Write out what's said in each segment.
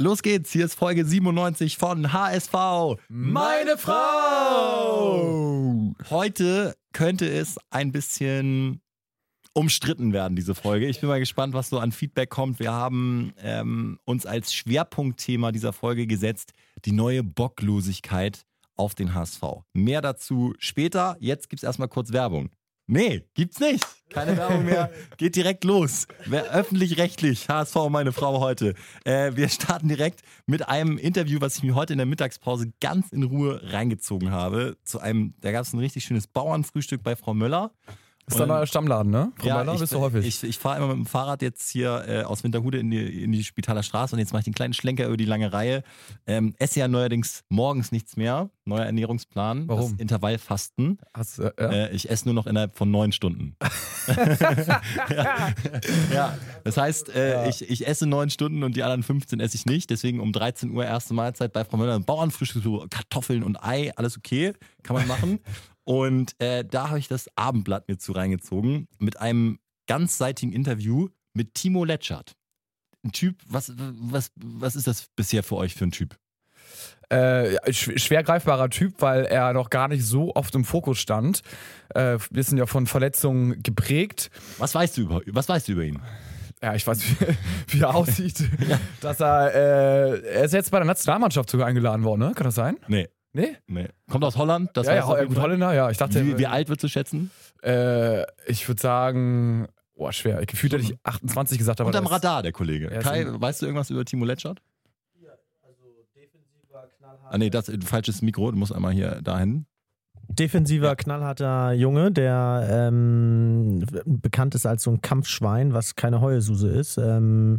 Los geht's, hier ist Folge 97 von HSV. Meine Frau! Heute könnte es ein bisschen umstritten werden, diese Folge. Ich bin mal gespannt, was so an Feedback kommt. Wir haben ähm, uns als Schwerpunktthema dieser Folge gesetzt, die neue Bocklosigkeit auf den HSV. Mehr dazu später. Jetzt gibt's erstmal kurz Werbung. Nee, gibt's nicht. Keine Werbung mehr. Geht direkt los. Öffentlich-rechtlich. HSV meine Frau heute. Äh, wir starten direkt mit einem Interview, was ich mir heute in der Mittagspause ganz in Ruhe reingezogen habe. Zu einem, da gab es ein richtig schönes Bauernfrühstück bei Frau Möller. Das ist dein neuer Stammladen, ne? Frau ja, Möller bist du häufig. Ich, ich fahre immer mit dem Fahrrad jetzt hier äh, aus Winterhude in die, in die Spitaler Straße und jetzt mache ich den kleinen Schlenker über die lange Reihe. Ähm, esse ja neuerdings morgens nichts mehr. Neuer Ernährungsplan. Warum? Das Intervallfasten. Hast, äh, ja? äh, ich esse nur noch innerhalb von neun Stunden. ja. ja. das heißt, äh, ja. ich, ich esse neun Stunden und die anderen 15 esse ich nicht. Deswegen um 13 Uhr erste Mahlzeit bei Frau Möller. Bauernfrühstück, so Kartoffeln und Ei, alles okay, kann man machen. Und äh, da habe ich das Abendblatt mir zu reingezogen mit einem ganzseitigen Interview mit Timo Letschert. Ein Typ, was, was, was ist das bisher für euch für ein Typ? Äh, schwer greifbarer Typ, weil er noch gar nicht so oft im Fokus stand. Äh, wir sind ja von Verletzungen geprägt. Was weißt du über, was weißt du über ihn? Ja, ich weiß, wie, wie er aussieht. ja. Dass er, äh, er ist jetzt bei der Nationalmannschaft sogar eingeladen worden, ne? Kann das sein? Nee. Nee? Nee. Kommt aus Holland? Das ja, ja, ja gut, Holländer, ja. Ich dachte, wie, wie alt würdest du schätzen? Äh, ich würde sagen, boah, schwer. Gefühlt hätte ich 28 gesagt. Aber Unterm Radar, der Kollege. Kai, weißt du irgendwas über Timo Letschert? Ja, also defensiver, knallharter. Ah, nee, das ist ein falsches Mikro. Du musst einmal hier dahin. Defensiver, ja. knallharter Junge, der ähm, bekannt ist als so ein Kampfschwein, was keine Heulsuse ist. Ähm,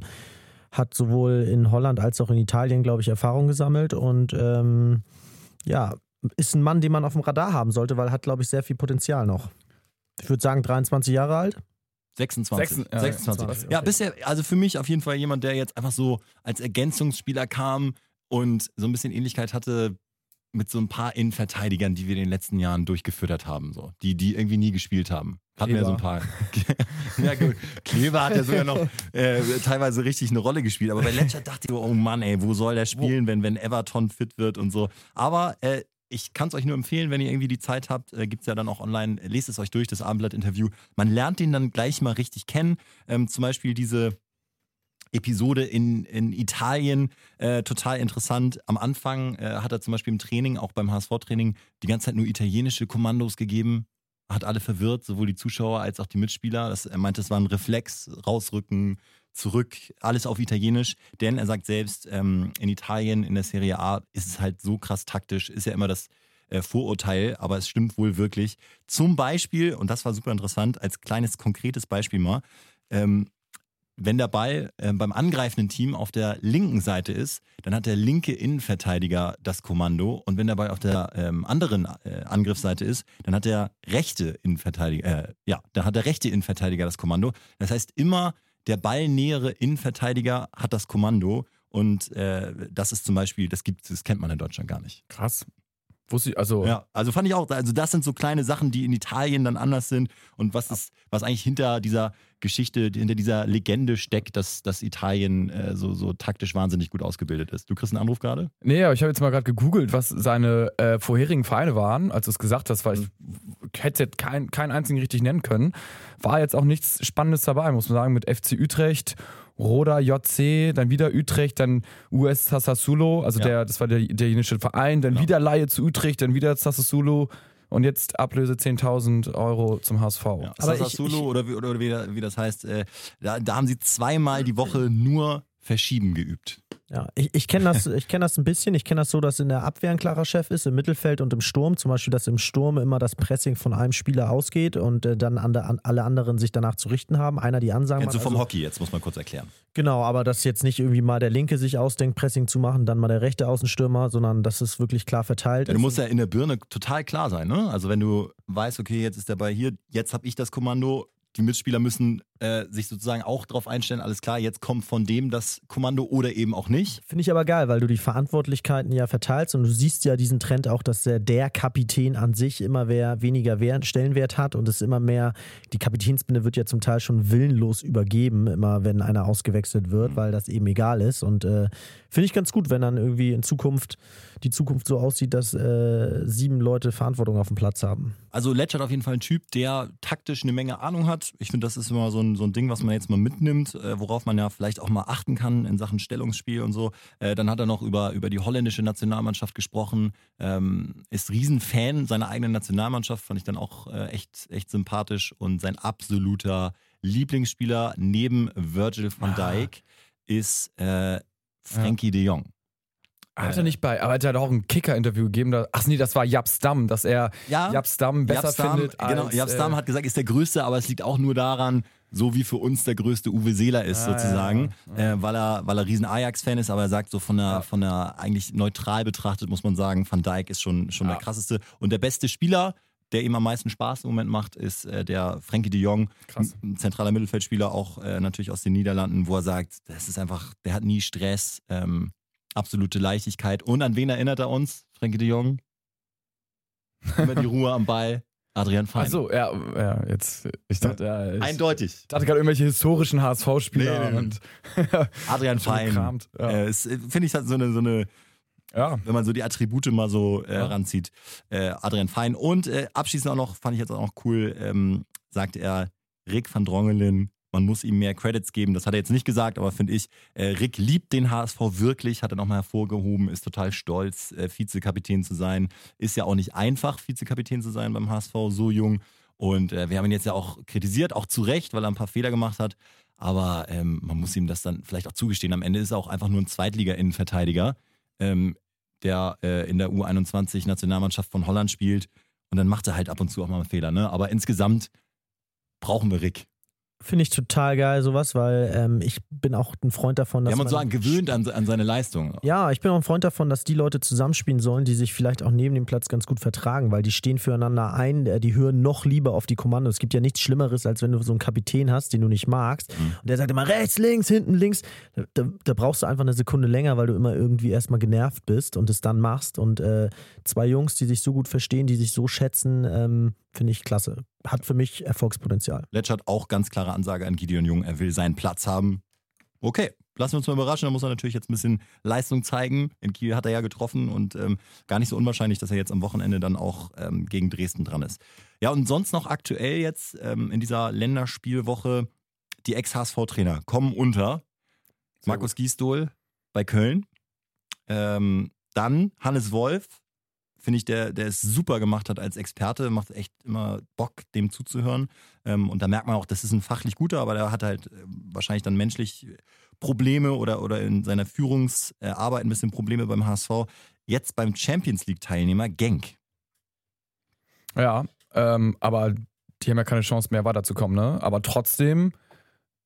hat sowohl in Holland als auch in Italien, glaube ich, Erfahrung gesammelt und ähm, ja, ist ein Mann, den man auf dem Radar haben sollte, weil er hat, glaube ich, sehr viel Potenzial noch. Ich würde sagen, 23 Jahre alt. 26. 26. Ja, 26. ja, bisher, also für mich auf jeden Fall jemand, der jetzt einfach so als Ergänzungsspieler kam und so ein bisschen Ähnlichkeit hatte mit so ein paar Innenverteidigern, die wir in den letzten Jahren durchgefüttert haben, so. Die, die irgendwie nie gespielt haben. Hatten wir so ein paar. ja, gut. Kleber hat ja sogar noch äh, teilweise richtig eine Rolle gespielt. Aber bei Letcher dachte ich, oh Mann, ey, wo soll der spielen, wenn, wenn Everton fit wird und so. Aber äh, ich kann es euch nur empfehlen, wenn ihr irgendwie die Zeit habt, äh, gibt es ja dann auch online, lest es euch durch, das Abendblatt-Interview. Man lernt ihn dann gleich mal richtig kennen. Ähm, zum Beispiel diese Episode in, in Italien äh, total interessant. Am Anfang äh, hat er zum Beispiel im Training, auch beim HSV-Training, die ganze Zeit nur italienische Kommandos gegeben. Hat alle verwirrt, sowohl die Zuschauer als auch die Mitspieler. Das, er meinte, es war ein Reflex, rausrücken, zurück, alles auf Italienisch. Denn er sagt selbst, ähm, in Italien, in der Serie A, ist es halt so krass taktisch, ist ja immer das äh, Vorurteil, aber es stimmt wohl wirklich. Zum Beispiel, und das war super interessant, als kleines konkretes Beispiel mal, ähm, wenn der Ball äh, beim angreifenden Team auf der linken Seite ist, dann hat der linke Innenverteidiger das Kommando und wenn der Ball auf der ähm, anderen äh, Angriffsseite ist, dann hat der rechte Innenverteidiger, äh, ja, dann hat der rechte Innenverteidiger das Kommando. Das heißt immer der ballnähere Innenverteidiger hat das Kommando und äh, das ist zum Beispiel, das gibt, das kennt man in Deutschland gar nicht. Krass. Wusste ich, also. Ja, also fand ich auch, also das sind so kleine Sachen, die in Italien dann anders sind und was ist, was eigentlich hinter dieser Geschichte, hinter dieser Legende steckt, dass, dass Italien äh, so, so taktisch wahnsinnig gut ausgebildet ist. Du kriegst einen Anruf gerade? Nee, aber ich habe jetzt mal gerade gegoogelt, was seine äh, vorherigen Vereine waren, als du es gesagt hast, weil ich hätte jetzt keinen kein einzigen richtig nennen können. War jetzt auch nichts Spannendes dabei, muss man sagen, mit FC Utrecht Roda JC, dann wieder Utrecht, dann US Sassuolo, also ja. der, das war der italienische Verein, dann genau. wieder Laie zu Utrecht, dann wieder Sassuolo und jetzt Ablöse 10.000 Euro zum HSV. Ja, Aber Sassuolo oder, wie, oder wie, wie das heißt, äh, da, da haben sie zweimal die Woche nur Verschieben geübt. Ja, ich, ich kenne das, kenn das ein bisschen. Ich kenne das so, dass in der Abwehr ein klarer Chef ist, im Mittelfeld und im Sturm. Zum Beispiel, dass im Sturm immer das Pressing von einem Spieler ausgeht und äh, dann an der, an, alle anderen sich danach zu richten haben. Einer die Ansagen Kennst macht. du vom also, Hockey jetzt, muss man kurz erklären. Genau, aber dass jetzt nicht irgendwie mal der Linke sich ausdenkt, Pressing zu machen, dann mal der rechte Außenstürmer, sondern dass es wirklich klar verteilt ja, ist. Du musst ja in der Birne total klar sein, ne? Also wenn du weißt, okay, jetzt ist der Ball hier, jetzt habe ich das Kommando, die Mitspieler müssen äh, sich sozusagen auch darauf einstellen, alles klar, jetzt kommt von dem das Kommando oder eben auch nicht. Finde ich aber geil, weil du die Verantwortlichkeiten ja verteilst und du siehst ja diesen Trend auch, dass der, der Kapitän an sich immer mehr, weniger Wert, Stellenwert hat und es immer mehr, die Kapitänsbinde wird ja zum Teil schon willenlos übergeben, immer wenn einer ausgewechselt wird, mhm. weil das eben egal ist. Und äh, finde ich ganz gut, wenn dann irgendwie in Zukunft die Zukunft so aussieht, dass äh, sieben Leute Verantwortung auf dem Platz haben. Also Letsch hat auf jeden Fall einen Typ, der taktisch eine Menge Ahnung hat. Ich finde, das ist immer so ein, so ein Ding, was man jetzt mal mitnimmt, äh, worauf man ja vielleicht auch mal achten kann in Sachen Stellungsspiel und so. Äh, dann hat er noch über, über die holländische Nationalmannschaft gesprochen, ähm, ist Riesenfan seiner eigenen Nationalmannschaft, fand ich dann auch äh, echt, echt sympathisch und sein absoluter Lieblingsspieler neben Virgil van ah. Dijk ist äh, Frankie ja. de Jong. Hat er nicht bei, aber hat er auch ein Kicker-Interview gegeben. Da, ach nee, das war Japs Damm, dass er ja, Japs Damm besser Japs Damm, findet. Genau, als, Japs Damm äh, hat gesagt, ist der Größte, aber es liegt auch nur daran, so wie für uns der größte Uwe Seeler ist, ah, sozusagen, ja, ja. Äh, weil er, weil er riesen Ajax-Fan ist, aber er sagt so von der, von der eigentlich neutral betrachtet, muss man sagen, Van Dijk ist schon, schon der krasseste. Und der beste Spieler, der ihm am meisten Spaß im Moment macht, ist äh, der Frankie de Jong, Krass. ein zentraler Mittelfeldspieler, auch äh, natürlich aus den Niederlanden, wo er sagt, das ist einfach, der hat nie Stress, ähm, absolute Leichtigkeit. Und an wen erinnert er uns, Frankie de Jong? Immer die Ruhe am Ball. Adrian Fein. Achso, ja, ja, jetzt, ich dachte, ja, ich Eindeutig. Ich dachte gerade irgendwelche historischen HSV-Spieler nee, nee, nee. Adrian Fein. Ja. Äh, Finde ich halt so eine, so eine ja. wenn man so die Attribute mal so äh, ja. ranzieht. Äh, Adrian Fein. Und äh, abschließend auch noch, fand ich jetzt auch noch cool, ähm, sagt er, Rick van Drongelen man muss ihm mehr Credits geben. Das hat er jetzt nicht gesagt, aber finde ich, äh, Rick liebt den HSV wirklich, hat er nochmal hervorgehoben, ist total stolz, äh, Vizekapitän zu sein. Ist ja auch nicht einfach, Vizekapitän zu sein beim HSV, so jung. Und äh, wir haben ihn jetzt ja auch kritisiert, auch zu Recht, weil er ein paar Fehler gemacht hat. Aber ähm, man muss ihm das dann vielleicht auch zugestehen. Am Ende ist er auch einfach nur ein Zweitliga-Innenverteidiger, ähm, der äh, in der U21-Nationalmannschaft von Holland spielt. Und dann macht er halt ab und zu auch mal einen Fehler. Ne? Aber insgesamt brauchen wir Rick. Finde ich total geil, sowas, weil ähm, ich bin auch ein Freund davon, dass. Ja, man so gewöhnt an, an seine Leistung. Ja, ich bin auch ein Freund davon, dass die Leute zusammenspielen sollen, die sich vielleicht auch neben dem Platz ganz gut vertragen, weil die stehen füreinander ein, äh, die hören noch lieber auf die Kommandos. Es gibt ja nichts Schlimmeres, als wenn du so einen Kapitän hast, den du nicht magst. Mhm. Und der sagt immer rechts, links, hinten, links. Da, da, brauchst du einfach eine Sekunde länger, weil du immer irgendwie erstmal genervt bist und es dann machst. Und äh, zwei Jungs, die sich so gut verstehen, die sich so schätzen, ähm, Finde ich klasse. Hat für mich Erfolgspotenzial. Letsch hat auch ganz klare Ansage an Gideon Jung. Er will seinen Platz haben. Okay, lassen wir uns mal überraschen. Da muss er natürlich jetzt ein bisschen Leistung zeigen. In Kiel hat er ja getroffen und ähm, gar nicht so unwahrscheinlich, dass er jetzt am Wochenende dann auch ähm, gegen Dresden dran ist. Ja, und sonst noch aktuell jetzt ähm, in dieser Länderspielwoche die Ex-HSV-Trainer kommen unter. Markus gut. Giesdohl bei Köln. Ähm, dann Hannes Wolf finde ich, der, der es super gemacht hat als Experte, macht echt immer Bock, dem zuzuhören. Ähm, und da merkt man auch, das ist ein fachlich guter, aber der hat halt äh, wahrscheinlich dann menschlich Probleme oder, oder in seiner Führungsarbeit ein bisschen Probleme beim HSV. Jetzt beim Champions League-Teilnehmer Genk. Ja, ähm, aber die haben ja keine Chance mehr weiterzukommen, ne? Aber trotzdem,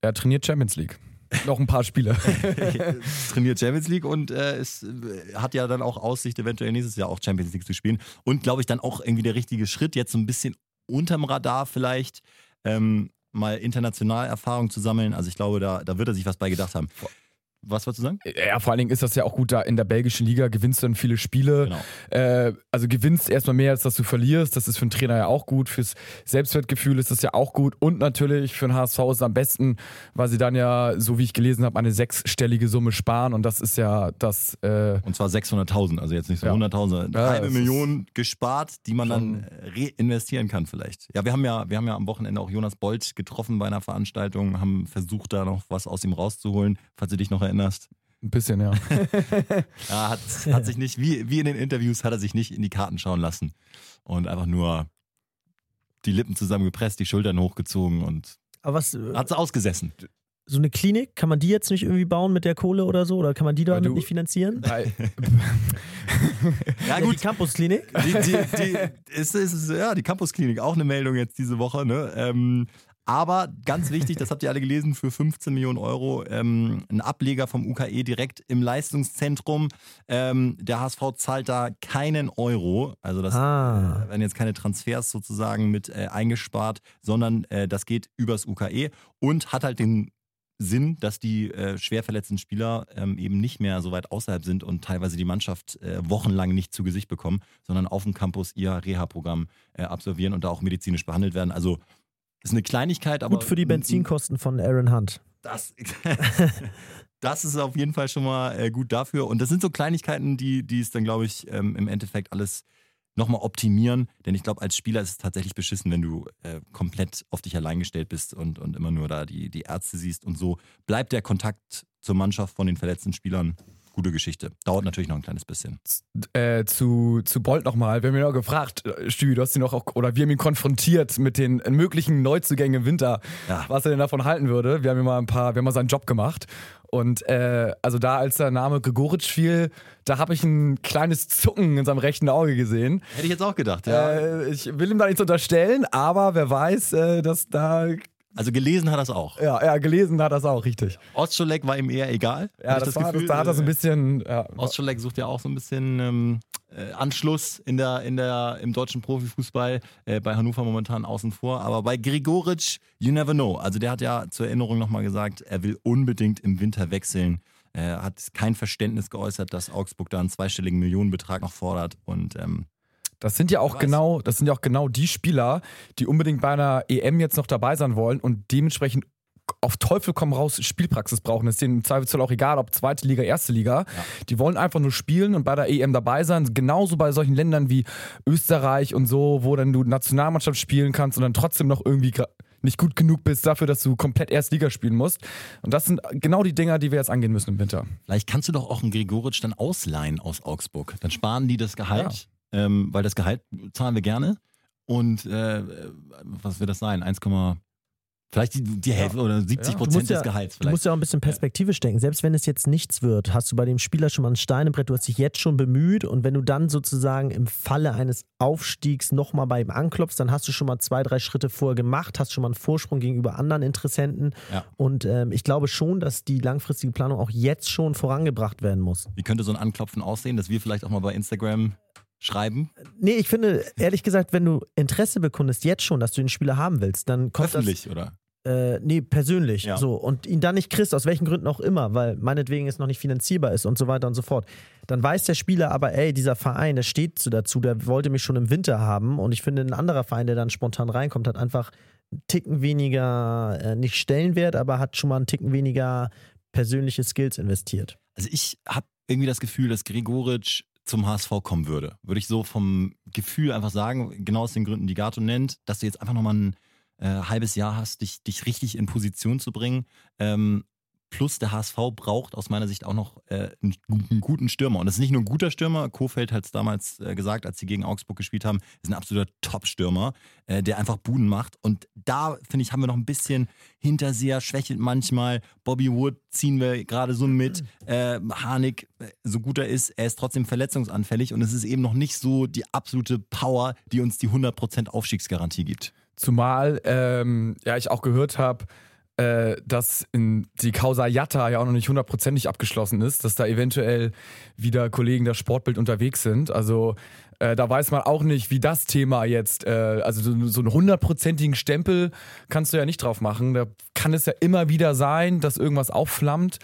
er trainiert Champions League. Noch ein paar Spiele. Trainiert Champions League und äh, es äh, hat ja dann auch Aussicht, eventuell nächstes Jahr auch Champions League zu spielen. Und glaube ich dann auch irgendwie der richtige Schritt, jetzt so ein bisschen unterm Radar vielleicht ähm, mal international Erfahrung zu sammeln. Also ich glaube, da, da wird er sich was bei gedacht haben. Was wolltest du sagen? Ja, vor allen Dingen ist das ja auch gut da in der belgischen Liga, gewinnst du dann viele Spiele. Genau. Äh, also gewinnst erstmal mehr, als dass du verlierst. Das ist für einen Trainer ja auch gut. Fürs Selbstwertgefühl ist das ja auch gut. Und natürlich für den HSV ist es am besten, weil sie dann ja, so wie ich gelesen habe, eine sechsstellige Summe sparen. Und das ist ja das. Äh und zwar 600.000, also jetzt nicht so ja. 100.000. Eine ja, halbe Million gespart, die man dann reinvestieren kann vielleicht. Ja, wir haben ja, wir haben ja am Wochenende auch Jonas Bolt getroffen bei einer Veranstaltung, haben versucht, da noch was aus ihm rauszuholen, falls du dich noch erinnerst erinnerst. Ein bisschen, ja. ja hat, hat sich nicht, wie, wie in den Interviews, hat er sich nicht in die Karten schauen lassen. Und einfach nur die Lippen zusammengepresst, die Schultern hochgezogen und Aber was, hat es ausgesessen. So eine Klinik, kann man die jetzt nicht irgendwie bauen mit der Kohle oder so? Oder kann man die damit nicht finanzieren? ja, gut. Die Campusklinik? Die, die, die, ist, ist, ja, die Campusklinik, auch eine Meldung jetzt diese Woche. Ne? Ähm, Aber ganz wichtig, das habt ihr alle gelesen, für 15 Millionen Euro ähm, ein Ableger vom UKE direkt im Leistungszentrum. Ähm, der HSV zahlt da keinen Euro. Also das ah. äh, werden jetzt keine Transfers sozusagen mit äh, eingespart, sondern äh, das geht übers UKE und hat halt den Sinn, dass die äh, schwer verletzten Spieler ähm, eben nicht mehr so weit außerhalb sind und teilweise die Mannschaft äh, wochenlang nicht zu Gesicht bekommen, sondern auf dem Campus ihr Reha-Programm äh, absolvieren und da auch medizinisch behandelt werden. Also ist eine Kleinigkeit, aber. Gut für die Benzinkosten von Aaron Hunt. Das, das ist auf jeden Fall schon mal äh, gut dafür. Und das sind so Kleinigkeiten, die, die es dann, glaube ich, ähm, im Endeffekt alles nochmal optimieren. Denn ich glaube, als Spieler ist es tatsächlich beschissen, wenn du äh, komplett auf dich allein gestellt bist und, und immer nur da die, die Ärzte siehst. Und so bleibt der Kontakt zur Mannschaft von den verletzten Spielern gute Geschichte. Dauert natürlich noch ein kleines bisschen. Äh, zu, zu Bolt nochmal. Wir haben ihn auch gefragt, äh, Stübi, du hast ihn auch, oder wir haben ihn konfrontiert mit den möglichen Neuzugängen im Winter, ja. was er denn davon halten würde. Wir haben ihm mal ein paar, wir haben mal seinen Job gemacht. Und äh, also da, als der Name Gregoritsch fiel, da habe ich ein kleines Zucken in seinem rechten Auge gesehen. Hätte ich jetzt auch gedacht, ja. Äh, ich will ihm da nichts unterstellen, aber wer weiß, äh, dass da also gelesen hat er es auch. Ja, ja, gelesen hat er es auch, richtig. Ostscholek war ihm eher egal. Ja, das, das war, Gefühl, das, da hat er so ein bisschen. Ja. Ostscholek sucht ja auch so ein bisschen ähm, äh, Anschluss in der, in der, im deutschen Profifußball. Äh, bei Hannover momentan außen vor. Aber bei Gregoritsch, you never know. Also der hat ja zur Erinnerung nochmal gesagt, er will unbedingt im Winter wechseln. Er hat kein Verständnis geäußert, dass Augsburg da einen zweistelligen Millionenbetrag noch fordert. Und ähm, das sind ja auch genau, das sind ja auch genau die Spieler, die unbedingt bei einer EM jetzt noch dabei sein wollen und dementsprechend auf Teufel komm raus Spielpraxis brauchen. Das ist denen im Zweifelsfall auch egal, ob zweite Liga, erste Liga. Ja. Die wollen einfach nur spielen und bei der EM dabei sein. Genauso bei solchen Ländern wie Österreich und so, wo dann du Nationalmannschaft spielen kannst und dann trotzdem noch irgendwie nicht gut genug bist dafür, dass du komplett Erstliga spielen musst. Und das sind genau die Dinger, die wir jetzt angehen müssen im Winter. Vielleicht kannst du doch auch einen Gregoritsch dann ausleihen aus Augsburg. Dann sparen die das Gehalt, ja. Ähm, weil das Gehalt zahlen wir gerne. Und äh, was wird das sein? 1, Vielleicht die, die Hälfte ja. oder 70 Prozent ja, des Gehalts. Vielleicht. Du musst ja auch ein bisschen perspektivisch denken. Selbst wenn es jetzt nichts wird, hast du bei dem Spieler schon mal ein Stein im Brett, du hast dich jetzt schon bemüht und wenn du dann sozusagen im Falle eines Aufstiegs nochmal bei ihm anklopfst, dann hast du schon mal zwei, drei Schritte vorher gemacht, hast schon mal einen Vorsprung gegenüber anderen Interessenten. Ja. Und ähm, ich glaube schon, dass die langfristige Planung auch jetzt schon vorangebracht werden muss. Wie könnte so ein Anklopfen aussehen, dass wir vielleicht auch mal bei Instagram schreiben? Nee, ich finde, ehrlich gesagt, wenn du Interesse bekundest, jetzt schon, dass du den Spieler haben willst, dann kommt Öffentlich, das, oder? Äh, nee, persönlich. Ja. So. Und ihn dann nicht kriegst, aus welchen Gründen auch immer, weil meinetwegen es noch nicht finanzierbar ist und so weiter und so fort. Dann weiß der Spieler aber, ey, dieser Verein, der steht so dazu, der wollte mich schon im Winter haben. Und ich finde, ein anderer Verein, der dann spontan reinkommt, hat einfach einen Ticken weniger, äh, nicht Stellenwert, aber hat schon mal einen Ticken weniger persönliche Skills investiert. Also ich habe irgendwie das Gefühl, dass Gregoritsch zum HSV kommen würde. Würde ich so vom Gefühl einfach sagen, genau aus den Gründen, die Gato nennt, dass du jetzt einfach nochmal einen äh, halbes Jahr hast, dich, dich richtig in Position zu bringen. Ähm, Plus der HSV braucht aus meiner Sicht auch noch äh, einen, einen, guten Stürmer. Und das ist nicht nur ein guter Stürmer. Kofeld hat es damals äh, gesagt, als sie gegen Augsburg gespielt haben, ist ein absoluter Top-Stürmer, äh, der einfach Buden macht. Und da, finde ich, haben wir noch ein bisschen Hinterseher, schwächelt manchmal. Bobby Wood ziehen wir gerade so mit. Äh, Harnik, so gut er ist, er ist trotzdem verletzungsanfällig. Und es ist eben noch nicht so die absolute Power, die uns die 100% Aufstiegsgarantie gibt. Zumal ähm, ja, ich auch gehört habe, äh, dass die Causa Jatta ja auch noch nicht hundertprozentig abgeschlossen ist, dass da eventuell wieder Kollegen der Sportbild unterwegs sind. Also äh, da weiß man auch nicht, wie das Thema jetzt, äh, also so, so einen hundertprozentigen Stempel kannst du ja nicht drauf machen. Da kann es ja immer wieder sein, dass irgendwas aufflammt.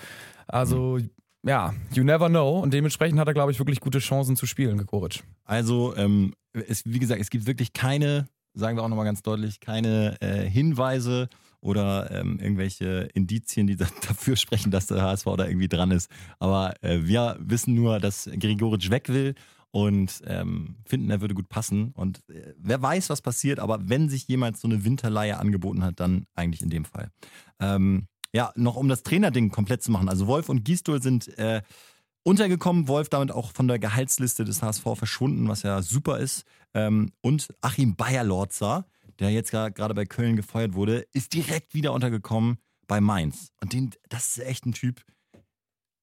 Also ja, you never know. Und dementsprechend hat er, glaube ich, wirklich gute Chancen zu spielen, Gregoric. Also, ähm, es, wie gesagt, es gibt wirklich keine sagen wir auch nochmal ganz deutlich, keine äh, Hinweise oder ähm, irgendwelche Indizien, die dafür sprechen, dass der HSV da irgendwie dran ist. Aber äh, wir wissen nur, dass Gregoritsch weg will und ähm, finden, er würde gut passen. Und äh, wer weiß, was passiert, aber wenn sich jemals so eine Winterleihe angeboten hat, dann eigentlich in dem Fall. Ähm, ja, noch um das Trainerding komplett zu machen. Also Wolf und Gisdol sind äh, untergekommen. Wolf damit auch von der Gehaltsliste des HSV verschwunden, was ja super ist. Ähm, und Achim Bayerlorzer, der jetzt gerade bei Köln gefeuert wurde, ist direkt wieder untergekommen bei Mainz. Und den, das ist echt ein Typ.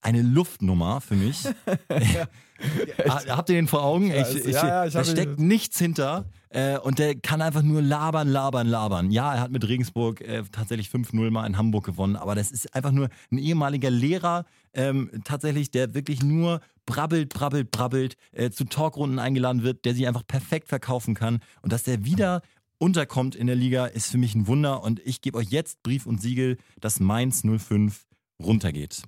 eine Luftnummer für mich. Habt ihr den vor Augen? Ich, ich, ja, ja, da steckt nichts hinter. Äh, und der kann einfach nur labern, labern, labern. Ja, er hat mit Regensburg äh, tatsächlich 5-0 mal in Hamburg gewonnen, aber das ist einfach nur ein ehemaliger Lehrer, ähm, tatsächlich, der wirklich nur brabbelt, brabbelt, brabbelt, äh, zu Talkrunden eingeladen wird, der sich einfach perfekt verkaufen kann. Und dass der wieder unterkommt in der Liga, ist für mich ein Wunder. Und ich gebe euch jetzt Brief und Siegel, dass Mainz 05 runtergeht.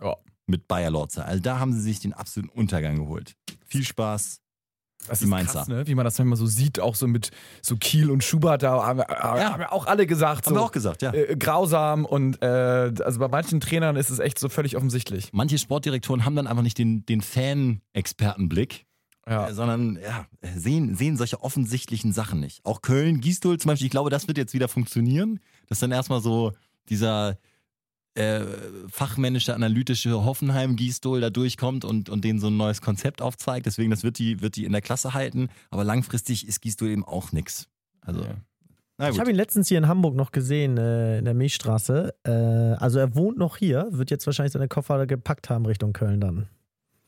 Ja. Mit Bayer Lorzer. Also da haben sie sich den absoluten Untergang geholt. Viel Spaß. Das ist krass, ne? wie man das manchmal so sieht, auch so mit so Kiel und Schubert, da haben, ja. haben ja auch alle gesagt. Haben so, wir auch gesagt, ja. Äh, grausam und äh, also bei manchen Trainern ist es echt so völlig offensichtlich. Manche Sportdirektoren haben dann einfach nicht den, den Fan-Expertenblick. Ja. Äh, sondern ja, sehen, sehen solche offensichtlichen Sachen nicht. Auch Köln, Gistol zum Beispiel, ich glaube, das wird jetzt wieder funktionieren, dass dann erstmal so dieser, äh, fachmännische, analytische Hoffenheim-Gießdol da durchkommt und, und denen so ein neues Konzept aufzeigt. Deswegen, das wird die, wird die in der Klasse halten. Aber langfristig ist Gießdol eben auch nichts. Also. Ja. Ich habe ihn letztens hier in Hamburg noch gesehen, äh, in der Milchstraße. Äh, also er wohnt noch hier, wird jetzt wahrscheinlich seine Koffer gepackt haben Richtung Köln dann.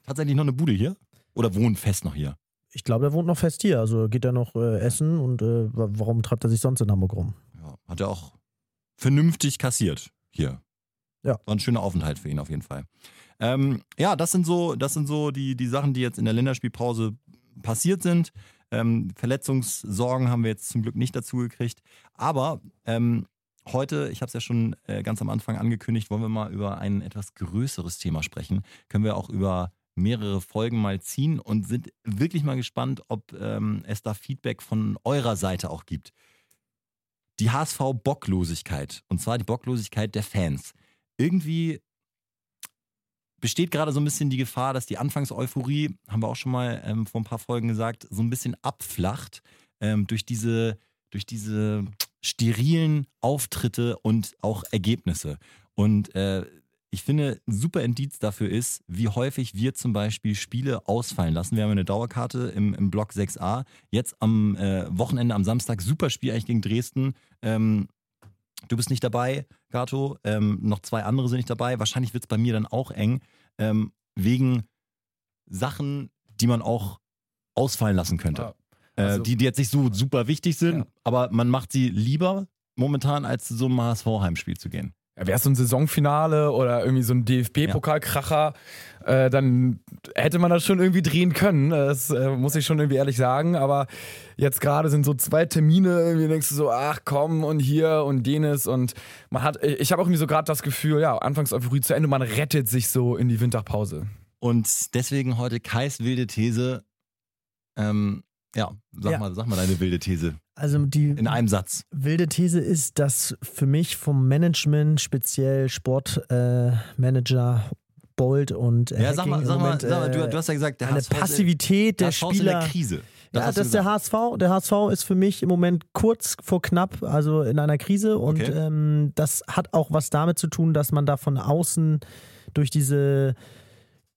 Tatsächlich noch eine Bude hier? Oder wohnt fest noch hier? Ich glaube, er wohnt noch fest hier. Also geht er noch äh, essen und äh, warum treibt er sich sonst in Hamburg rum? Ja, hat er auch vernünftig kassiert hier. Ja. War ein schöner Aufenthalt für ihn auf jeden Fall. Ähm, ja, das sind so, das sind so die, die Sachen, die jetzt in der Länderspielpause passiert sind. Ähm, Verletzungssorgen haben wir jetzt zum Glück nicht dazu gekriegt. Aber ähm, heute, ich habe es ja schon äh, ganz am Anfang angekündigt, wollen wir mal über ein etwas größeres Thema sprechen. Können wir auch über mehrere Folgen mal ziehen und sind wirklich mal gespannt, ob ähm, es da Feedback von eurer Seite auch gibt. Die HSV-Bocklosigkeit, und zwar die Bocklosigkeit der Fans irgendwie besteht gerade so ein bisschen die Gefahr, dass die Anfangseuphorie, haben wir auch schon mal ähm, vor ein paar Folgen gesagt, so ein bisschen abflacht ähm, durch diese, durch diese sterilen Auftritte und auch Ergebnisse. Und äh, ich finde, ein super Indiz dafür ist, wie häufig wir zum Beispiel Spiele ausfallen lassen. Wir haben eine Dauerkarte im, im Block 6a. Jetzt am äh, Wochenende, am Samstag, super Spiel eigentlich gegen Dresden. Ähm, Du bist nicht dabei, Gato. Ähm, noch zwei andere sind nicht dabei. Wahrscheinlich wird es bei mir dann auch eng. Ähm, wegen Sachen, die man auch ausfallen lassen könnte. Ja, äh, also, äh, die, die jetzt nicht so super wichtig sind, ja. aber man macht sie lieber momentan, als zu so einem HSV-Heimspiel zu gehen. Ja, Wäre es so ein Saisonfinale oder irgendwie so ein DFB-Pokalkracher, ja. äh, dann hätte man das schon irgendwie drehen können. Das äh, muss ich schon irgendwie ehrlich sagen. Aber jetzt gerade sind so zwei Termine, irgendwie denkst du so, ach komm und hier und jenes. Und man hat, ich habe auch irgendwie so gerade das Gefühl, ja, anfangs Euphorie zu Ende, man rettet sich so in die Winterpause. Und deswegen heute Kais wilde These. Ähm, ja, sag, ja. Mal, sag mal deine wilde These. Also die in einem Satz. Wilde These ist, dass für mich vom Management, speziell Sportmanager äh, Bold und äh, ja, sag mal, sag mal, sag mal du, du, hast ja gesagt, der eine HSV Passivität der HSV Spieler. Der Krise. Das ja, das ist der HSV. Der HSV ist für mich im Moment kurz vor knapp, also in einer Krise. Und okay. ähm, das hat auch was damit zu tun, dass man da von außen durch diese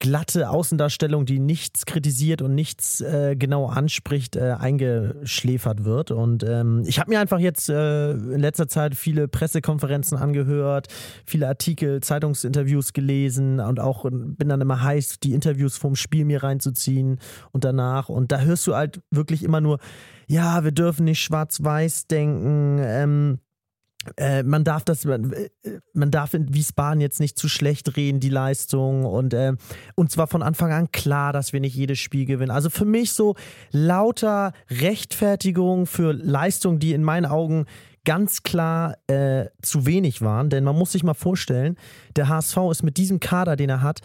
glatte Außendarstellung, die nichts kritisiert und nichts äh, genau anspricht, äh, eingeschläfert wird. Und ähm, ich habe mir einfach jetzt äh, in letzter Zeit viele Pressekonferenzen angehört, viele Artikel, Zeitungsinterviews gelesen und auch bin dann immer heiß, die Interviews vom Spiel mir reinzuziehen und danach. Und da hörst du halt wirklich immer nur, ja, wir dürfen nicht schwarz-weiß denken. Ähm, äh, man darf das, man, äh, man darf in Wiesbaden jetzt nicht zu schlecht reden, die Leistung. Und äh, uns war von Anfang an klar, dass wir nicht jedes Spiel gewinnen. Also für mich so lauter Rechtfertigung für Leistungen, die in meinen Augen ganz klar äh, zu wenig waren. Denn man muss sich mal vorstellen, der HSV ist mit diesem Kader, den er hat,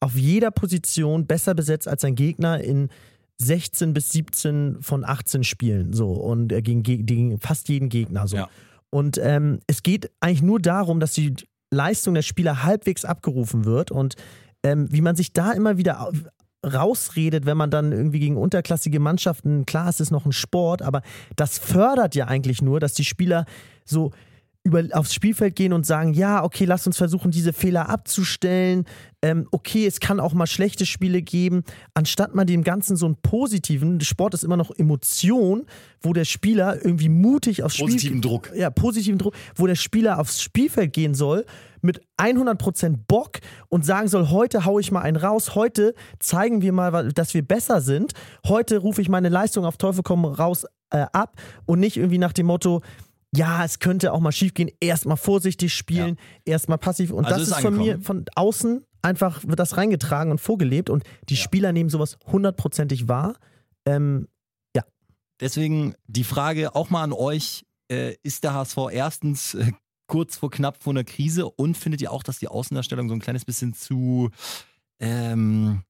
auf jeder Position besser besetzt als sein Gegner in 16 bis 17 von 18 Spielen. So. Und gegen, gegen fast jeden Gegner. So. Ja. Und ähm, es geht eigentlich nur darum, dass die Leistung der Spieler halbwegs abgerufen wird und ähm, wie man sich da immer wieder rausredet, wenn man dann irgendwie gegen unterklassige Mannschaften, klar, es ist noch ein Sport, aber das fördert ja eigentlich nur, dass die Spieler so über, aufs Spielfeld gehen und sagen, ja, okay, lass uns versuchen, diese Fehler abzustellen. Ähm, okay, es kann auch mal schlechte Spiele geben, anstatt mal dem Ganzen so einen positiven, Sport ist immer noch Emotion, wo der Spieler irgendwie mutig aufs Spielfeld. Positiven Druck. Ja, positiven Druck, wo der Spieler aufs Spielfeld gehen soll mit 100% Bock und sagen soll, heute haue ich mal einen raus, heute zeigen wir mal, dass wir besser sind, heute rufe ich meine Leistung auf Teufel komm raus äh, ab und nicht irgendwie nach dem Motto, ja, es könnte auch mal schief gehen, erstmal vorsichtig spielen, ja. erstmal passiv. Und also das ist, ist von mir, von außen einfach wird das reingetragen und vorgelebt und die ja. Spieler nehmen sowas hundertprozentig wahr. Ähm, ja. Deswegen die Frage auch mal an euch: äh, Ist der HSV erstens äh, kurz vor knapp vor einer Krise und findet ihr auch, dass die Außendarstellung so ein kleines bisschen zu, ähm,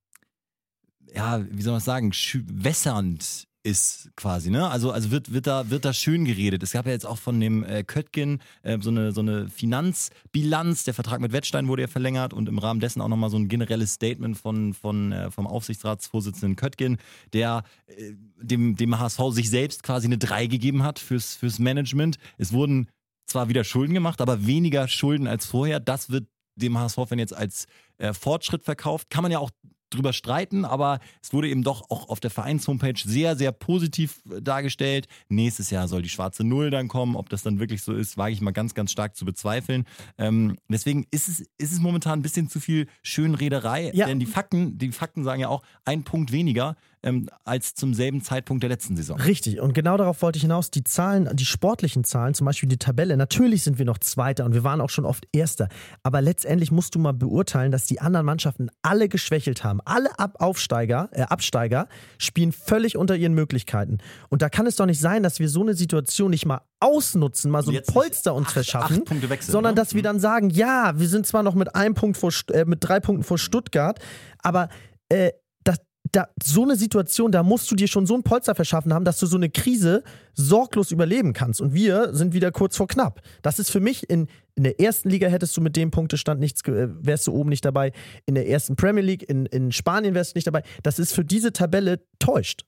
ja, wie soll man sagen, wässernd ist quasi, ne? Also, also wird, wird, da, wird da schön geredet. Es gab ja jetzt auch von dem äh, Köttgen äh, so, eine, so eine Finanzbilanz. Der Vertrag mit Wettstein wurde ja verlängert und im Rahmen dessen auch nochmal so ein generelles Statement von, von, äh, vom Aufsichtsratsvorsitzenden Köttgen, der äh, dem, dem HSV sich selbst quasi eine 3 gegeben hat fürs, fürs Management. Es wurden zwar wieder Schulden gemacht, aber weniger Schulden als vorher. Das wird dem HSV-Fan jetzt als äh, Fortschritt verkauft. Kann man ja auch drüber streiten, aber es wurde eben doch auch auf der Vereins-Homepage sehr, sehr positiv äh, dargestellt. Nächstes Jahr soll die schwarze Null dann kommen. Ob das dann wirklich so ist, wage ich mal ganz, ganz stark zu bezweifeln. Ähm, deswegen ist es, ist es momentan ein bisschen zu viel Schönrederei, ja. denn die Fakten, die Fakten sagen ja auch, ein Punkt weniger ähm, als zum selben Zeitpunkt der letzten Saison. Richtig, und genau darauf wollte ich hinaus. Die Zahlen, die sportlichen Zahlen, zum Beispiel die Tabelle, natürlich sind wir noch Zweiter und wir waren auch schon oft Erster. Aber letztendlich musst du mal beurteilen, dass die anderen Mannschaften alle geschwächelt haben. Alle Ab Aufsteiger, äh, Absteiger spielen völlig unter ihren Möglichkeiten. Und da kann es doch nicht sein, dass wir so eine Situation nicht mal ausnutzen, mal so ein Polster uns acht, verschaffen, acht wechseln, sondern ne? dass wir mhm. dann sagen, ja, wir sind zwar noch mit einem Punkt vor, äh, mit drei Punkten vor Stuttgart, aber äh, da, so eine Situation, da musst du dir schon so ein Polster verschaffen haben, dass du so eine Krise sorglos überleben kannst. Und wir sind wieder kurz vor knapp. Das ist für mich in, in der ersten Liga hättest du mit dem Punktestand nichts, äh, wärst du oben nicht dabei. In der ersten Premier League, in, in Spanien wärst du nicht dabei. Das ist für diese Tabelle täuscht.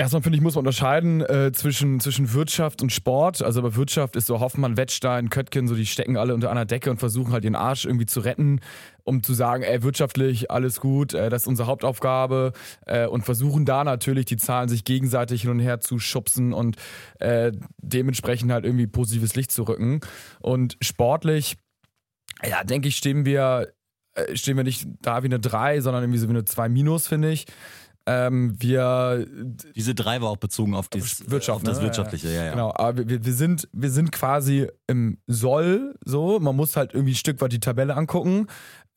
Erstmal finde ich, muss man unterscheiden äh, zwischen, zwischen Wirtschaft und Sport. Also bei Wirtschaft ist so Hoffmann, Wettstein, Köttgen, so die stecken alle unter einer Decke und versuchen halt ihren Arsch irgendwie zu retten, um zu sagen, ey, wirtschaftlich alles gut, äh, das ist unsere Hauptaufgabe äh, und versuchen da natürlich die Zahlen sich gegenseitig hin und her zu schubsen und äh, dementsprechend halt irgendwie positives Licht zu rücken. Und sportlich, ja, denke ich, stehen wir, äh, stehen wir nicht da wie eine 3, sondern irgendwie so wie eine 2 minus, finde ich. Ähm, wir Diese drei war auch bezogen auf, dies, Wirtschaft, auf das ne? Wirtschaftliche, ja, ja. Genau, aber wir, wir, sind, wir sind quasi im Soll so. Man muss halt irgendwie ein Stück weit die Tabelle angucken.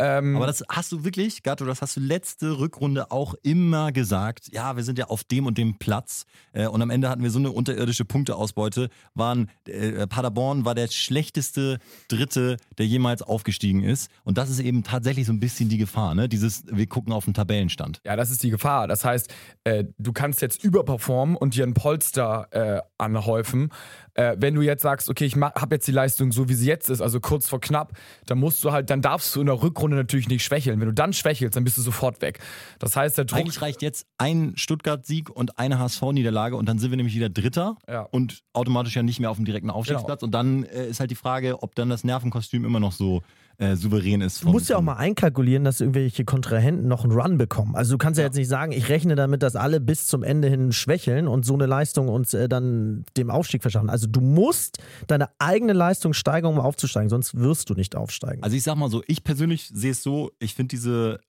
Ähm, Aber das hast du wirklich, Gatto, das hast du letzte Rückrunde auch immer gesagt. Ja, wir sind ja auf dem und dem Platz. Äh, und am Ende hatten wir so eine unterirdische Punkteausbeute. Waren, äh, Paderborn war der schlechteste Dritte, der jemals aufgestiegen ist. Und das ist eben tatsächlich so ein bisschen die Gefahr, ne? Dieses, wir gucken auf den Tabellenstand. Ja, das ist die Gefahr. Das heißt, äh, du kannst jetzt überperformen und dir ein Polster äh, anhäufen. Äh, wenn du jetzt sagst, okay, ich habe jetzt die Leistung so, wie sie jetzt ist, also kurz vor knapp, dann musst du halt, dann darfst du in der Rückrunde natürlich nicht schwächeln. Wenn du dann schwächelst, dann bist du sofort weg. Das heißt, der Druck. Eigentlich reicht jetzt ein Stuttgart-Sieg und eine HSV-Niederlage und dann sind wir nämlich wieder Dritter ja. und automatisch ja nicht mehr auf dem direkten Aufstiegsplatz. Genau. Und dann äh, ist halt die Frage, ob dann das Nervenkostüm immer noch so äh, souverän ist. Du musst ja auch mal einkalkulieren, dass irgendwelche Kontrahenten noch einen Run bekommen. Also du kannst ja, ja, jetzt nicht sagen, ich rechne damit, dass alle bis zum Ende hin schwächeln und so eine Leistung uns äh, dann dem Aufstieg verschaffen. Also du musst deine eigene Leistung steigern, um aufzusteigen, sonst wirst du nicht aufsteigen. Also ich sag mal so, ich persönlich sehe es so, ich finde diese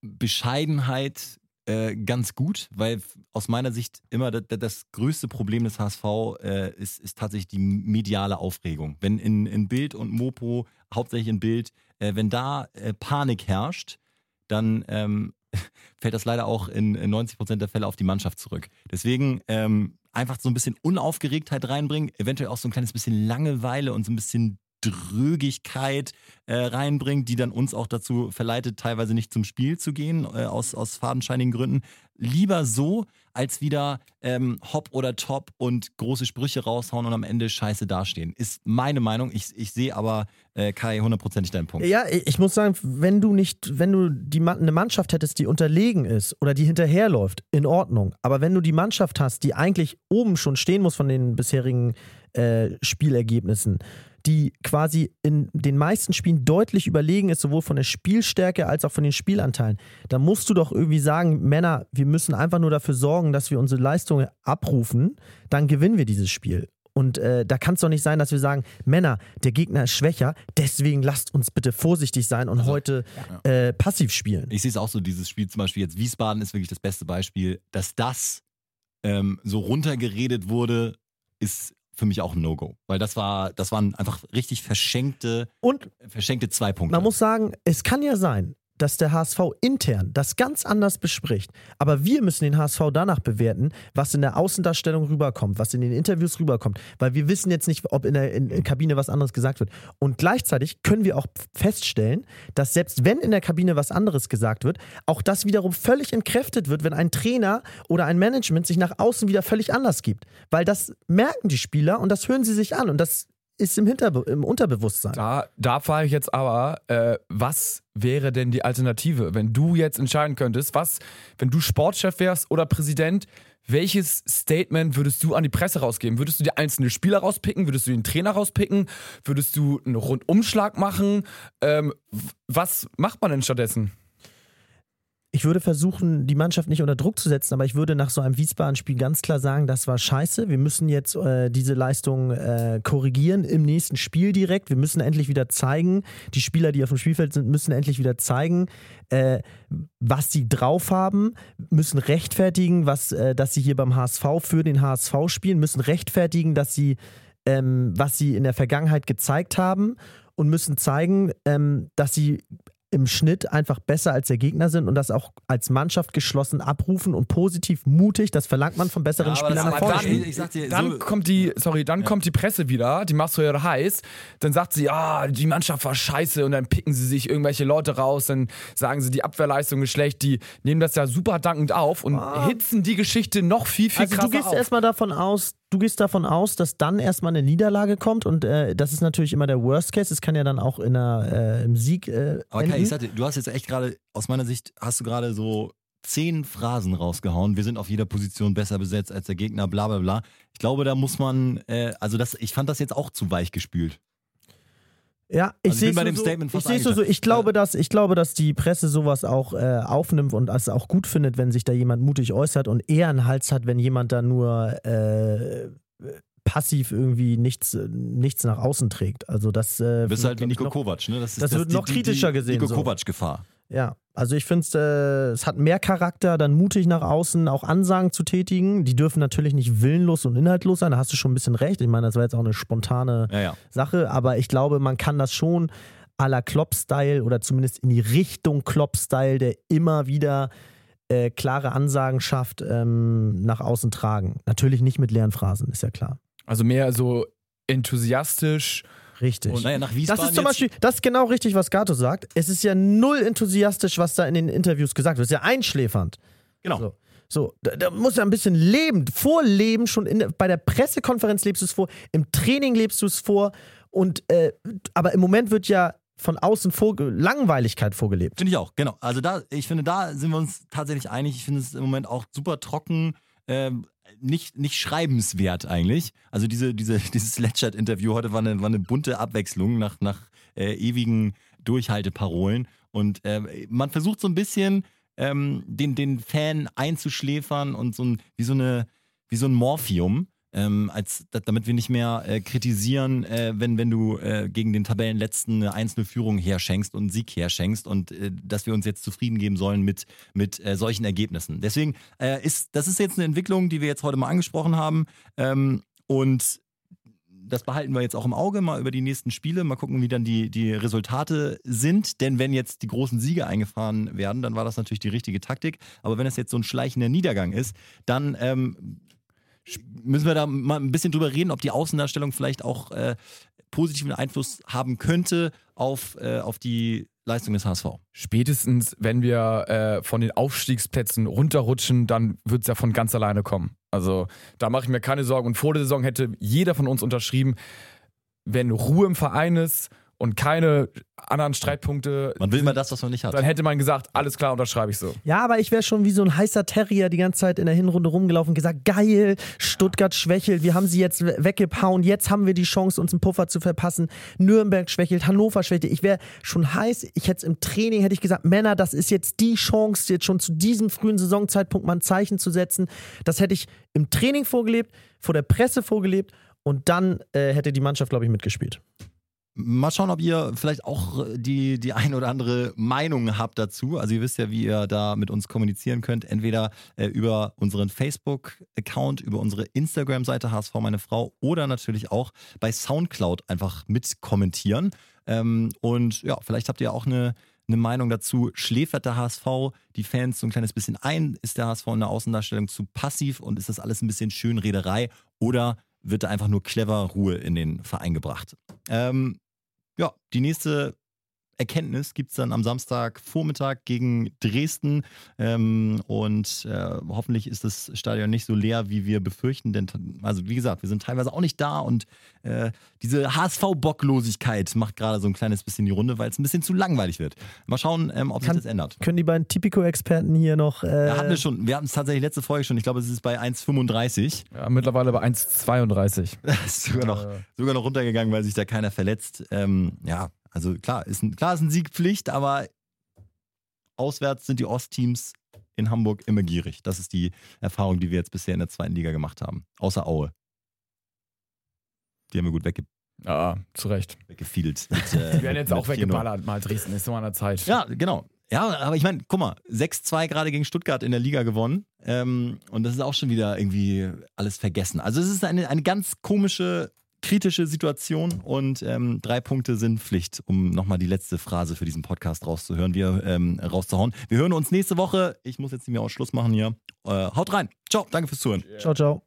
Bescheidenheit äh, ganz gut, weil aus meiner Sicht immer das, das größte Problem des HSV äh, ist, ist tatsächlich die mediale Aufregung. Wenn in, in Bild und Mopo, hauptsächlich in Bild, äh, wenn da äh, Panik herrscht, dann ähm, fällt das leider auch in, in 90 Prozent der Fälle auf die Mannschaft zurück. Deswegen ähm, einfach so ein bisschen Unaufgeregtheit reinbringen, eventuell auch so ein kleines bisschen Langeweile und so ein bisschen Drögigkeit äh, reinbringt, die dann uns auch dazu verleitet, teilweise nicht zum Spiel zu gehen, äh, aus, aus fadenscheinigen Gründen. Lieber so, als wieder ähm, hopp oder top und große Sprüche raushauen und am Ende scheiße dastehen. Ist meine Meinung. Ich, ich sehe aber, äh, Kai, hundertprozentig deinen Punkt. Ja, ich muss sagen, wenn du nicht, wenn du die, eine Mannschaft hättest, die unterlegen ist oder die hinterherläuft, in Ordnung. Aber wenn du die Mannschaft hast, die eigentlich oben schon stehen muss von den bisherigen äh, Spielergebnissen, die quasi in den meisten Spielen deutlich überlegen ist, sowohl von der Spielstärke als auch von den Spielanteilen, da musst du doch irgendwie sagen, Männer, wir müssen einfach nur dafür sorgen, dass wir unsere Leistungen abrufen, dann gewinnen wir dieses Spiel. Und äh, da kann es doch nicht sein, dass wir sagen, Männer, der Gegner ist schwächer, deswegen lasst uns bitte vorsichtig sein und also, heute ja. äh, passiv spielen. Ich sehe es auch so, dieses Spiel zum Beispiel jetzt Wiesbaden ist wirklich das beste Beispiel, dass das ähm, so runtergeredet wurde, ist für mich auch ein No-Go. Weil das war, das waren einfach richtig verschenkte, und verschenkte zwei Punkte. Man muss sagen, es kann ja sein, dass der HSV intern das ganz anders bespricht. Aber wir müssen den HSV danach bewerten, was in der Außendarstellung rüberkommt, was in den Interviews rüberkommt. Weil wir wissen jetzt nicht, ob in der, in der Kabine was anderes gesagt wird. Und gleichzeitig können wir auch feststellen, dass selbst wenn in der Kabine was anderes gesagt wird, auch das wiederum völlig entkräftet wird, wenn ein Trainer oder ein Management sich nach außen wieder völlig anders gibt. Weil das merken die Spieler und das hören sie sich an. Und das ist im, Hinterbe im Unterbewusstsein. Da, da frage ich jetzt aber, äh, was wäre denn die Alternative, wenn du jetzt entscheiden könntest, was, wenn du Sportchef wärst oder Präsident, welches Statement würdest du an die Presse rausgeben? Würdest du die einzelnen Spieler rauspicken? Würdest du den Trainer rauspicken? Würdest du einen Rundumschlag machen? Ähm, was macht man denn stattdessen? Ich würde versuchen, die Mannschaft nicht unter Druck zu setzen, aber ich würde nach so einem Wiesbaden-Spiel ganz klar sagen, das war scheiße. Wir müssen jetzt äh, diese Leistung äh, korrigieren im nächsten Spiel direkt. Wir müssen endlich wieder zeigen, die Spieler, die auf dem Spielfeld sind, müssen endlich wieder zeigen, äh, was sie drauf haben, müssen rechtfertigen, was, äh, dass sie hier beim HSV für den HSV spielen, müssen rechtfertigen, dass sie, ähm, was sie in der Vergangenheit gezeigt haben und müssen zeigen, ähm, dass sie im Schnitt einfach besser als der Gegner sind und das auch als Mannschaft geschlossen abrufen und positiv mutig, das verlangt man von besseren ja, Spielern nach vorne. Dann, dir, dann so kommt die, sorry, dann ja. kommt die Presse wieder, die machst du ja heiß, dann sagt sie, ah, die Mannschaft war scheiße und dann picken sie sich irgendwelche Leute raus, dann sagen sie, die Abwehrleistung ist schlecht, die nehmen das ja super dankend auf und ah. hitzen die Geschichte noch viel, viel also krasser du gehst erstmal davon aus, du gehst davon aus, dass dann erstmal eine Niederlage kommt und äh, das ist natürlich immer der Worst Case. Es kann ja dann auch in einer, äh, im Sieg. Äh, Aber Kai, ich sagte, du hast jetzt echt gerade, aus meiner Sicht, hast du gerade so zehn Phrasen rausgehauen. Wir sind auf jeder Position besser besetzt als der Gegner, bla bla bla. Ich glaube, da muss man, äh, also das, ich fand das jetzt auch zu weich gespült. Ja, ich also sehe dem so, Statement ich sehe so, ich glaube, dass ich glaube, dass die Presse sowas auch äh, aufnimmt und es auch gut findet, wenn sich da jemand mutig äußert und eher einen Hals hat, wenn jemand da nur äh, passiv irgendwie nichts, nichts nach außen trägt. Also das äh, bist halt wie Nico noch, Kovac, ne? Das, ist, das, das wird die, noch kritischer die, die gesehen. Nico Kovac Gefahr. Ja, also ich finde äh, es hat mehr Charakter, dann mutig nach außen auch Ansagen zu tätigen. Die dürfen natürlich nicht willenlos und inhaltlos sein, da hast du schon ein bisschen recht. Ich meine, das war jetzt auch eine spontane ja, ja. Sache, aber ich glaube, man kann das schon à la Klopp-Style oder zumindest in die Richtung Klopp-Style, der immer wieder äh, klare Ansagen schafft, ähm, nach außen tragen. Natürlich nicht mit leeren Phrasen, ist ja klar. Also mehr so enthusiastisch Richtig. Und naja, nach Wiesbaden das ist zum Beispiel, das ist genau richtig, was Gato sagt. Es ist ja null enthusiastisch, was da in den Interviews gesagt wird. Es ist ja einschläfernd. Genau. So. So, da, da muss ja ein bisschen leben, vorleben, schon in, bei der Pressekonferenz lebst du es vor, im Training lebst du es vor und äh, aber im Moment wird ja von außen vor, Langweiligkeit vorgelebt. Finde ich auch, genau. Also da, ich finde, da sind wir uns tatsächlich einig. Ich finde es im Moment auch super trocken. Ähm, nicht, nicht schreibenswert eigentlich. Also diese, diese, dieses Sledgert-Interview heute war eine, war eine bunte Abwechslung nach, nach äh, ewigen Durchhalteparolen. Und äh, man versucht so ein bisschen ähm, den, den Fan einzuschläfern und so ein, wie so eine, wie so ein Morphium ähm, als, damit wir nicht mehr äh, kritisieren, äh, wenn, wenn du äh, gegen den Tabellenletzten eine einzelne Führung herschenkst und einen Sieg herschenkst und äh, dass wir uns jetzt zufrieden geben sollen mit, mit äh, solchen Ergebnissen. Deswegen äh, ist das ist jetzt eine Entwicklung, die wir jetzt heute mal angesprochen haben ähm, und das behalten wir jetzt auch im Auge, mal über die nächsten Spiele, mal gucken, wie dann die, die Resultate sind. Denn wenn jetzt die großen Siege eingefahren werden, dann war das natürlich die richtige Taktik. Aber wenn es jetzt so ein schleichender Niedergang ist, dann ähm, müssen wir da mal ein bisschen drüber reden, ob die Außendarstellung vielleicht auch äh, positiven Einfluss haben könnte auf, äh, auf die Leistung des HSV. Spätestens, wenn wir äh, von den Aufstiegsplätzen runterrutschen, dann wird es ja von ganz alleine kommen. Also da mache ich mir keine Sorgen. Und vor der Saison hätte jeder von uns unterschrieben, wenn Ruhe im Verein ist und keine anderen Streitpunkte. Man will mal das, was man nicht hat. Dann hätte man gesagt, alles klar, unterschreibe ich so. Ja, aber ich wäre schon wie so ein heißer Terrier die ganze Zeit in der Hinrunde rumgelaufen und gesagt, geil, Stuttgart schwächelt, wir haben sie jetzt weggehauen, jetzt haben wir die Chance, uns einen Puffer zu verpassen. Nürnberg schwächelt, Hannover schwächelt. Ich wäre schon heiß, ich hätte es im Training, hätte ich gesagt, Männer, das ist jetzt die Chance, jetzt schon zu diesem frühen Saisonzeitpunkt mal ein Zeichen zu setzen. Das hätte ich im Training vorgelebt, vor der Presse vorgelebt und dann äh, hätte die Mannschaft, glaube ich, mitgespielt. Mal schauen, ob ihr vielleicht auch die, die ein oder andere Meinung habt dazu. Also ihr wisst ja, wie ihr da mit uns kommunizieren könnt. Entweder äh, über unseren Facebook-Account, über unsere Instagram-Seite HSV meine Frau oder natürlich auch bei Soundcloud einfach mit kommentieren. Ähm, und ja, vielleicht habt ihr auch eine, eine Meinung dazu. Schläfert der HSV die Fans so ein kleines bisschen ein? Ist der HSV in der Außendarstellung zu passiv und ist das alles ein bisschen Schönrederei? Oder wird da einfach nur clever Ruhe in den Verein gebracht? Ähm, ja, die nächste Erkenntnis gibt es dann am Samstagvormittag gegen Dresden. Ähm, und äh, hoffentlich ist das Stadion nicht so leer, wie wir befürchten. Denn, also wie gesagt, wir sind teilweise auch nicht da und äh, diese HSV-Bocklosigkeit macht gerade so ein kleines bisschen die Runde, weil es ein bisschen zu langweilig wird. Mal schauen, ähm, ob Kann, sich das ändert. Können die beiden Tipico-Experten hier noch. Äh ja, hatten wir schon. Wir hatten es tatsächlich letzte Folge schon. Ich glaube, es ist bei 1,35. Ja, mittlerweile bei 1,32. ist sogar noch, sogar noch runtergegangen, weil sich da keiner verletzt. Ähm, ja, also klar, ist ein, klar ist ein Siegpflicht, aber auswärts sind die Ostteams in Hamburg immer gierig. Das ist die Erfahrung, die wir jetzt bisher in der zweiten Liga gemacht haben. Außer Aue. Die haben wir gut wegge ja, zu Recht. weggefiedelt. Mit, äh, die werden jetzt auch weggeballert, mal Dresden, ist nur an der Zeit. Ja, genau. Ja, aber ich meine, guck mal, 6-2 gerade gegen Stuttgart in der Liga gewonnen. Ähm, und das ist auch schon wieder irgendwie alles vergessen. Also es ist eine, eine ganz komische kritische Situation und ähm, drei Punkte sind Pflicht, um nochmal die letzte Phrase für diesen Podcast rauszuhören, wir ähm, rauszuhauen. Wir hören uns nächste Woche. Ich muss jetzt nicht mehr auch Schluss machen hier. Äh, haut rein. Ciao, danke fürs Zuhören. Ciao, ciao.